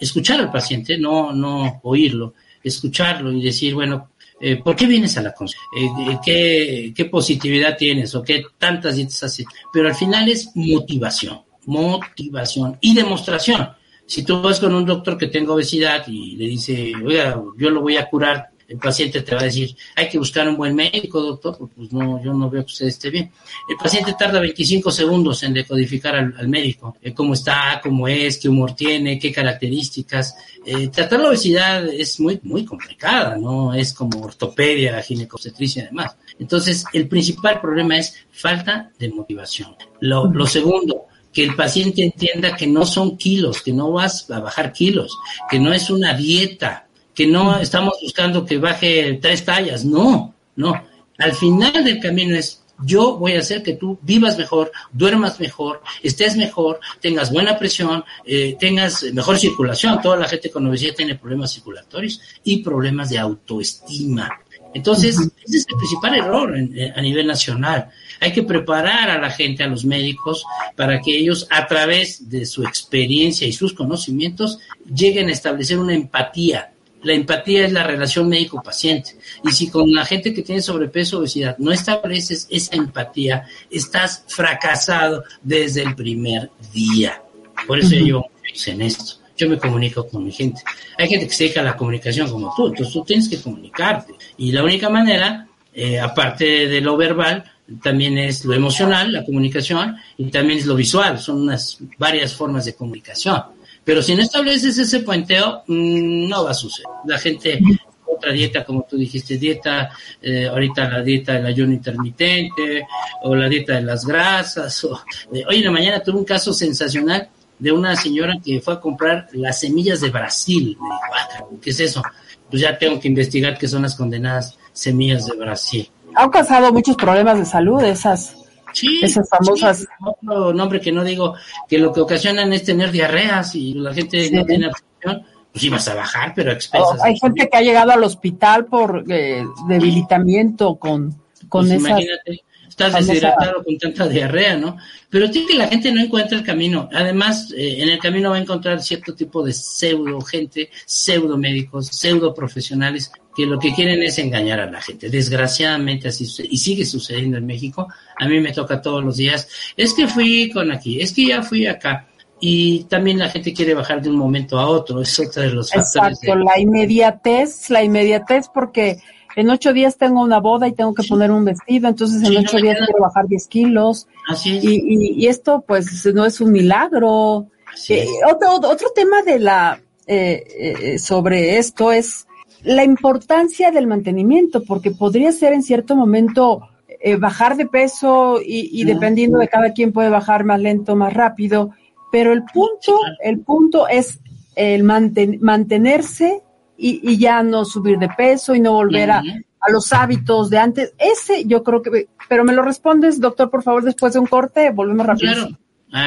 escuchar al paciente, no, no oírlo escucharlo y decir, bueno, eh, ¿por qué vienes a la consulta? Eh, eh, ¿qué, positividad tienes o qué tantas dietas haces? Pero al final es motivación, motivación y demostración. Si tú vas con un doctor que tenga obesidad y le dice, oiga, yo lo voy a curar el paciente te va a decir, hay que buscar un buen médico, doctor, pues no, yo no veo que usted esté bien. El paciente tarda 25 segundos en decodificar al, médico, eh, cómo está, cómo es, qué humor tiene, qué características. Eh, tratar la obesidad es muy, muy complicada, ¿no? Es como ortopedia, ginecobstetricia y demás. Entonces, el principal problema es falta de motivación. Lo segundo, que el paciente entienda que no son kilos, que no vas a bajar kilos, que no es una dieta, que no estamos buscando que baje tres tallas, no, no. Al final del camino es yo voy a hacer que tú vivas mejor, duermas mejor, estés mejor, tengas buena presión, eh, tengas mejor circulación. Toda la gente con obesidad tiene problemas circulatorios y problemas de autoestima. Entonces, ese es el principal error eh, a nivel nacional. Hay que preparar a la gente, a los médicos, para que ellos, a través de su experiencia y sus conocimientos, lleguen a establecer una empatía la empatía es la relación médico-paciente. Y si con la gente que tiene sobrepeso o obesidad no estableces esa empatía, estás fracasado desde el primer día. Por eso yo llevo en esto. Yo me comunico con mi gente. Hay gente que se dedica a la comunicación como tú, entonces tú tienes que comunicarte. Y la única manera, eh, aparte de lo verbal, también es lo emocional, la comunicación, y también es lo visual. Son unas varias formas de comunicación. Pero si no estableces ese puenteo, mm, no va a suceder. La gente otra dieta, como tú dijiste, dieta, eh, ahorita la dieta del ayuno intermitente, o la dieta de las grasas, o, hoy en la mañana tuve un caso sensacional de una señora que fue a comprar las semillas de Brasil. Me dijo, ah, ¿qué es eso? Pues ya tengo que investigar qué son las condenadas semillas de Brasil. Han causado muchos problemas de salud esas, Sí, esas famosas. sí, otro nombre que no digo, que lo que ocasionan es tener diarreas y la gente Sí. no tiene absorción, pues ibas a bajar, pero Oh, expensas. hay gente que ha llegado al hospital por eh, debilitamiento con, con Pues esas. imagínate, estás deshidratado con tanta diarrea, ¿no? Pero tiene que la gente no encuentra el camino. Además, eh, en el camino va a encontrar cierto tipo de pseudo gente, pseudo médicos, pseudo profesionales que lo que quieren es engañar a la gente. Desgraciadamente así sucede, y sigue sucediendo en México. A mí me toca todos los días. Es que fui con aquí, es que ya fui acá. Y también la gente quiere bajar de un momento a otro. Es otro de los factores. Exacto, de- la inmediatez, la inmediatez porque en ocho días tengo una boda y tengo que poner un vestido, entonces en Sí, ocho días queda- quiero bajar 10 kilos. Así es. Y, y, y esto pues no es un milagro. Así Eh, otro, otro tema de la eh, eh, sobre esto es la importancia del mantenimiento, porque podría ser en cierto momento eh, bajar de peso y, y dependiendo de cada quien puede bajar más lento, más rápido, pero el punto, el punto es el manten- mantenerse y, y ya no subir de peso y no volver a, a los hábitos de antes. Ese yo creo que, pero me lo respondes, doctor, por favor, después de un corte, volvemos rápido. Claro,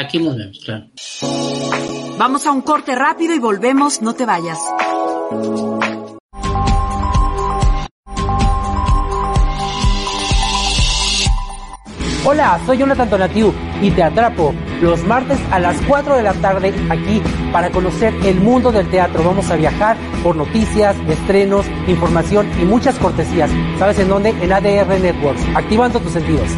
aquí nos vemos, claro. Vamos a un corte rápido y volvemos, no te vayas. Hola, soy Jonathan Tonatiu y te atrapo los martes a las 4 de la tarde aquí para conocer el mundo del teatro. Vamos a viajar por noticias, estrenos, información y muchas cortesías. ¿Sabes en dónde? En ADR Networks, activando tus sentidos.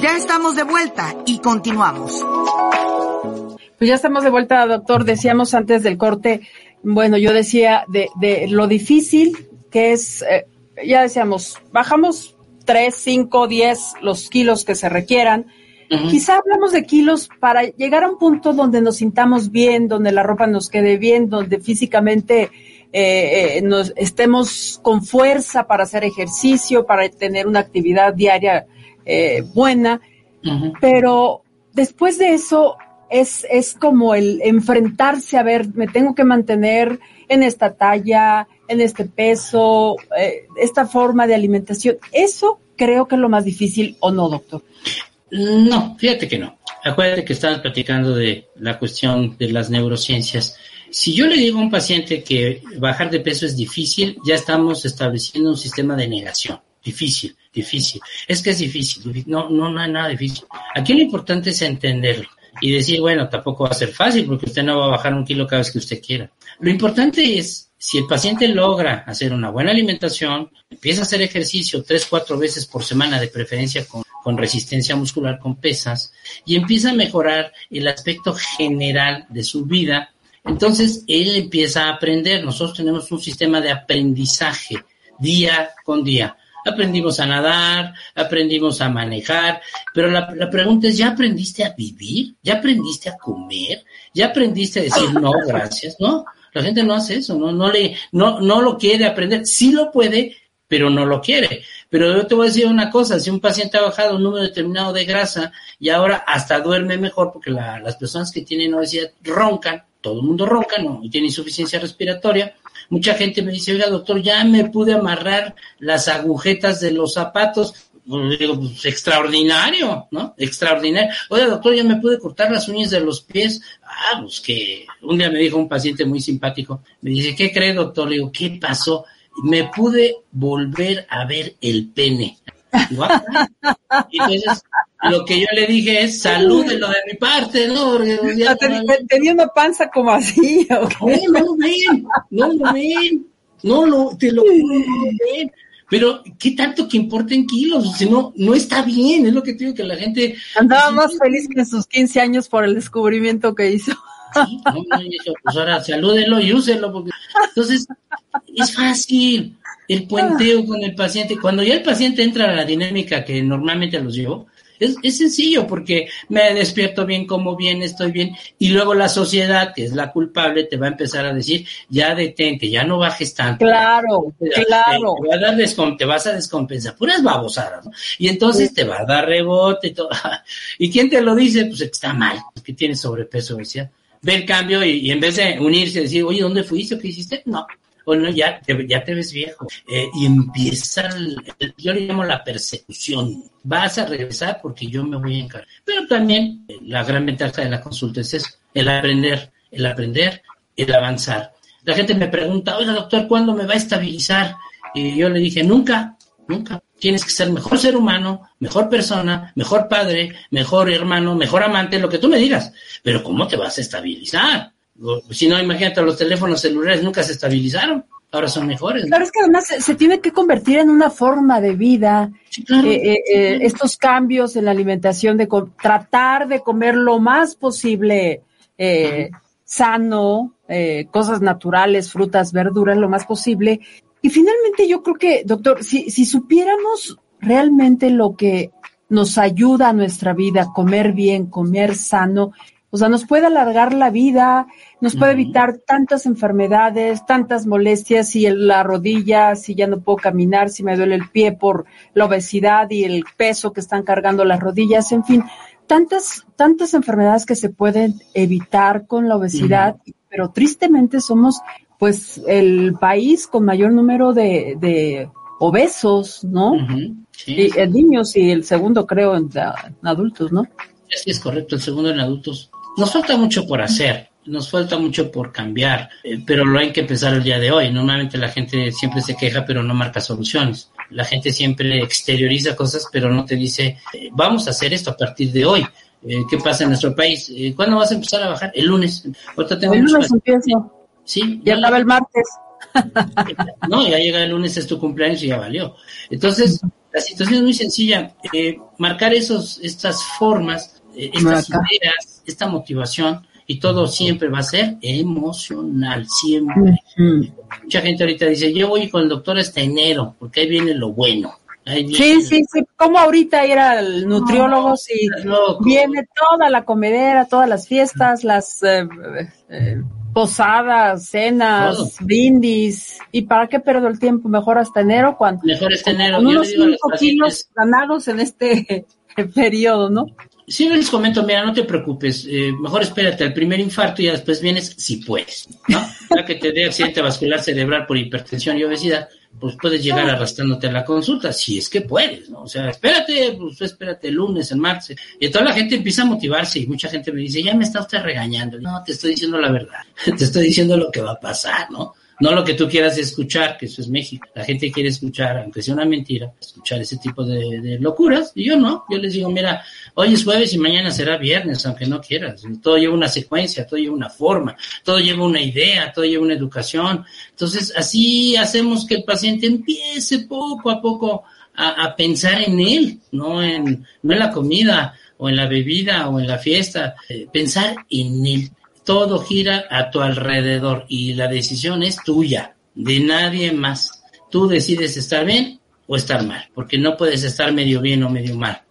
Ya estamos de vuelta y continuamos. Pues ya estamos de vuelta, doctor. Decíamos antes del corte, bueno, yo decía de, de lo difícil que es, eh, ya decíamos, bajamos 3, 5, 10 los kilos que se requieran. Quizá hablamos de kilos para llegar a un punto donde nos sintamos bien, donde la ropa nos quede bien, donde físicamente eh, eh, nos estemos con fuerza para hacer ejercicio, para tener una actividad diaria eh, buena. Pero después de eso es, es como el enfrentarse a ver, me tengo que mantener en esta talla, en este peso, eh, esta forma de alimentación. Eso creo que es lo más difícil, ¿o no, doctor? No, fíjate que no. Acuérdate que estabas platicando de la cuestión de las neurociencias. Si yo le digo a un paciente que bajar de peso es difícil, ya estamos estableciendo un sistema de negación. Difícil, difícil. Es que es difícil. difí- No, no, no hay nada difícil. Aquí lo importante es entenderlo y decir, bueno, tampoco va a ser fácil porque usted no va a bajar un kilo cada vez que usted quiera. Lo importante es, si el paciente logra hacer una buena alimentación, empieza a hacer ejercicio tres, cuatro veces por semana, de preferencia con, resistencia muscular, con pesas, y empieza a mejorar el aspecto general de su vida, entonces él empieza a aprender. Nosotros tenemos un sistema de aprendizaje día con día. Aprendimos a nadar, aprendimos a manejar, pero la pregunta es, ¿ya aprendiste a vivir? ¿Ya aprendiste a comer? ¿Ya aprendiste a decir no, gracias? No, la gente no hace eso, no, no le, no, no lo quiere aprender. Sí lo puede, pero no lo quiere. Pero yo te voy a decir una cosa, si un paciente ha bajado un número determinado de grasa y ahora hasta duerme mejor porque la- las personas que tienen obesidad roncan, todo el mundo ronca, no, y tiene insuficiencia respiratoria, mucha gente me dice, oiga doctor, ya me pude amarrar las agujetas de los zapatos, digo, pues, extraordinario, ¿no? Extraordinario. Oiga doctor, ya me pude cortar las uñas de los pies. Ah, pues que un día me dijo un paciente muy simpático, me dice, ¿qué cree doctor? Le digo, ¿qué pasó? Me pude volver a ver el pene. "Ah". Entonces, lo que yo le dije es, salúdelo de mi parte, ¿no? Porque, pues, ya- Tenía una panza como así. no, no lo ven, no lo ven, no lo, te lo juro, no lo ven. Pero, ¿qué tanto que importen kilos? Si no, no está bien, es lo que te digo que la gente... Andaba más feliz que en sus 15 años por el descubrimiento que hizo. Sí, no, no, eso, pues ahora salúdelo y úselo, porque... Entonces, es fácil el puenteo con el paciente. Cuando ya el paciente entra a la dinámica que normalmente los llevo, Es, es, sencillo porque me despierto bien, como bien, estoy bien. Y luego la sociedad, que es la culpable, te va a empezar a decir, ya detente, ya no bajes tanto. Claro, claro. Te, vas a descompensar, puras babosadas. ¿no? Y entonces te va a dar rebote y todo. ¿Y quién te lo dice? Pues está mal, que tienes sobrepeso, decía. Ve el cambio y, en vez de unirse y decir, oye, ¿dónde fuiste? ¿Qué hiciste? No, bueno, ya te, ya te ves viejo. Eh, y empieza, yo le llamo la persecución. Vas a regresar porque yo me voy a encargar. Pero también eh, la gran ventaja de la consulta es el aprender, el aprender, el avanzar. La gente me pregunta, oiga doctor, ¿cuándo me va a estabilizar? Y yo le dije, nunca, nunca. Tienes que ser mejor ser humano, mejor persona, mejor padre, mejor hermano, mejor amante, lo que tú me digas. Pero ¿cómo te vas a estabilizar? Si no, imagínate, los teléfonos celulares nunca se estabilizaron, ahora son mejores. Claro, es que además se, tiene que convertir en una forma de vida. Eh, eh, eh, estos cambios en la alimentación, de tratar de comer lo más posible sano, cosas naturales, frutas, verduras, lo más posible. Y finalmente yo creo que, doctor, si, si supiéramos realmente lo que nos ayuda a nuestra vida, comer bien, comer sano, o sea, nos puede alargar la vida, nos puede evitar tantas enfermedades, tantas molestias, si la rodilla, si ya no puedo caminar, si me duele el pie por la obesidad y el peso que están cargando las rodillas, en fin, tantas, tantas enfermedades que se pueden evitar con la obesidad, pero tristemente somos pues el país con mayor número de, obesos, ¿no? Sí. en niños y el segundo creo en, en adultos, ¿no? Sí, es correcto, el segundo en adultos. Nos falta mucho por hacer, nos falta mucho por cambiar, eh, pero lo hay que empezar el día de hoy. Normalmente la gente siempre se queja, pero no marca soluciones. La gente siempre exterioriza cosas, pero no te dice, eh, vamos a hacer esto a partir de hoy. Eh, ¿Qué pasa en nuestro país? ¿Cuándo vas a empezar a bajar? El lunes. el lunes empiezo. Sí. Ya acaba el martes. No, ya llega el lunes, es tu cumpleaños y ya valió. Entonces, la situación es muy sencilla. marcar esos, estas formas, estas ideas, esta motivación y todo siempre va a ser emocional, siempre. Mucha gente ahorita dice, yo voy con el doctor hasta enero, porque ahí viene lo bueno. Sí, sí, sí, como ahorita era el nutriólogo, sí, viene toda la comedera, todas las fiestas, las eh, eh, posadas, cenas, brindis, ¿y para qué perdo el tiempo? Mejor hasta enero, cuando... Mejor hasta enero. unos cinco kilos ganados en este periodo, ¿no? Sí, les comento, mira, no te preocupes, eh, mejor espérate al primer infarto y ya después vienes si puedes, ¿no? Ya que te dé accidente vascular cerebral por hipertensión y obesidad, pues puedes llegar arrastrándote a la consulta, si es que puedes, ¿no? O sea, espérate, pues espérate el lunes, el martes. Y toda la gente empieza a motivarse y mucha gente me dice, ya me está usted regañando. No, te estoy diciendo la verdad, te estoy diciendo lo que va a pasar, ¿no? No lo que tú quieras escuchar, que eso es México. La gente quiere escuchar, aunque sea una mentira, escuchar ese tipo de, locuras. Y yo no, yo les digo, mira, hoy es jueves y mañana será viernes, aunque no quieras. Todo lleva una secuencia, todo lleva una forma, todo lleva una idea, todo lleva una educación. Entonces, así hacemos que el paciente empiece poco a poco a, pensar en él, no en, no en la comida o en la bebida o en la fiesta, eh, pensar en él todo gira a tu alrededor y la decisión es tuya, de nadie más. Tú decides estar bien o estar mal, porque no puedes estar medio bien o medio mal.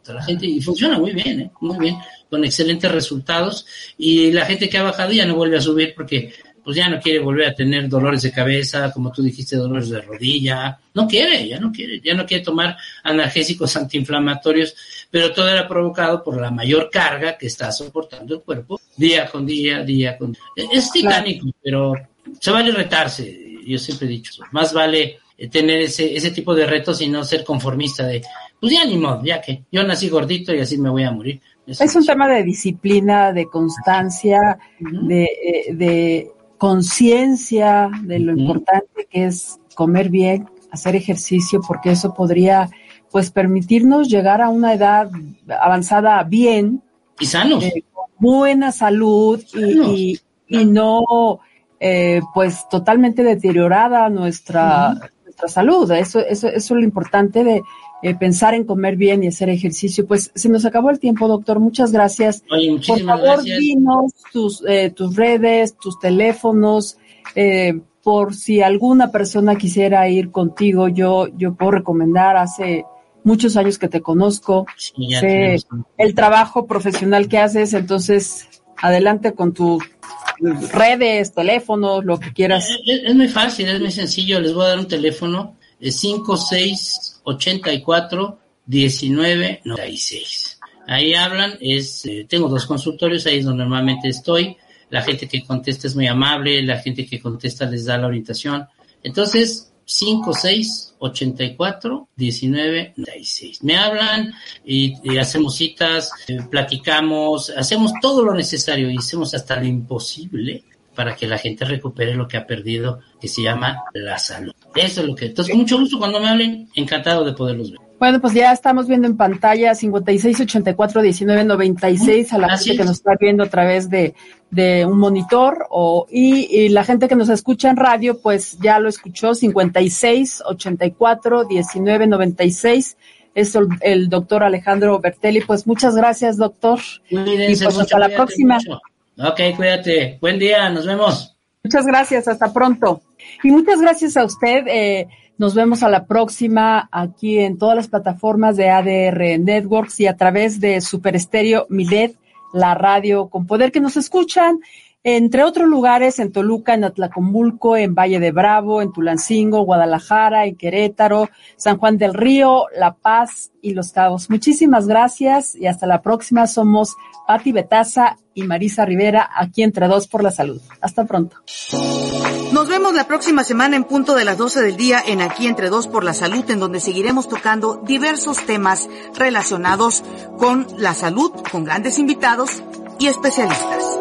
Y funciona muy bien, ¿eh? muy bien, con excelentes resultados. Y la gente que ha bajado ya no vuelve a subir porque pues ya no quiere volver a tener dolores de cabeza, como tú dijiste, dolores de rodilla. No quiere, ya no quiere, ya no quiere tomar analgésicos antiinflamatorios, pero todo era provocado por la mayor carga que está soportando el cuerpo día con día, día con día. Es titánico, pero se vale retarse, yo siempre he dicho eso. Más vale eh, tener ese, ese tipo de retos y no ser conformista de, pues ya ni modo, ya que yo nací gordito y así me voy a morir. es un tema de disciplina, de constancia, de, eh, de conciencia de lo importante que es comer bien, hacer ejercicio, porque eso podría pues permitirnos llegar a una edad avanzada bien. Y sanos. Eh, con buena salud y, y, no eh, pues totalmente deteriorada nuestra, nuestra salud. Eso, eso, eso es lo importante de, eh, pensar en comer bien y hacer ejercicio. Pues se nos acabó el tiempo, doctor. Muchas gracias. Por favor, dinos tus, eh, tus redes, tus teléfonos, eh, por si alguna persona quisiera ir contigo. Yo, yo puedo recomendar hace muchos años que te conozco, sé el trabajo profesional que haces, entonces adelante con tus redes, teléfonos, lo que quieras. Es, muy fácil, es muy sencillo, les voy a dar un teléfono, es 5684 1996. Ahí hablan, es, eh, tengo dos consultorios, ahí es donde normalmente estoy. La gente que contesta es muy amable, la gente que contesta les da la orientación. Entonces, 56 84 19 96. Me hablan y, hacemos citas, eh, platicamos, hacemos todo lo necesario y hacemos hasta lo imposible para que la gente recupere lo que ha perdido, que se llama la salud. Eso es lo que. Entonces, mucho gusto cuando me hablen, encantado de poderlos ver. Bueno, pues ya estamos viendo en pantalla 56 84 19 96 a la gente que nos está viendo a través de, de un monitor o y, la gente que nos escucha en radio, pues ya lo escuchó 56 84 19 96 es el, doctor Alejandro Bertelli. Pues muchas gracias, doctor. y pues hasta la próxima. Ok, cuídate. Buen día, nos vemos. Muchas gracias, hasta pronto. Y muchas gracias a usted. Eh, nos vemos a la próxima aquí en todas las plataformas de ADR Networks y a través de Super Estéreo Milet, la radio con poder que nos escuchan entre otros lugares en Toluca, en Atlacomulco, en Valle de Bravo, en Tulancingo, Guadalajara, en Querétaro, San Juan del Río, La Paz y Los Cabos. Muchísimas gracias y hasta la próxima. Somos Patti Betaza y Marisa Rivera, aquí entre dos por la salud. Hasta pronto. Nos vemos la próxima semana en punto de las 12 del día en Aquí entre dos por la salud, en donde seguiremos tocando diversos temas relacionados con la salud, con grandes invitados y especialistas.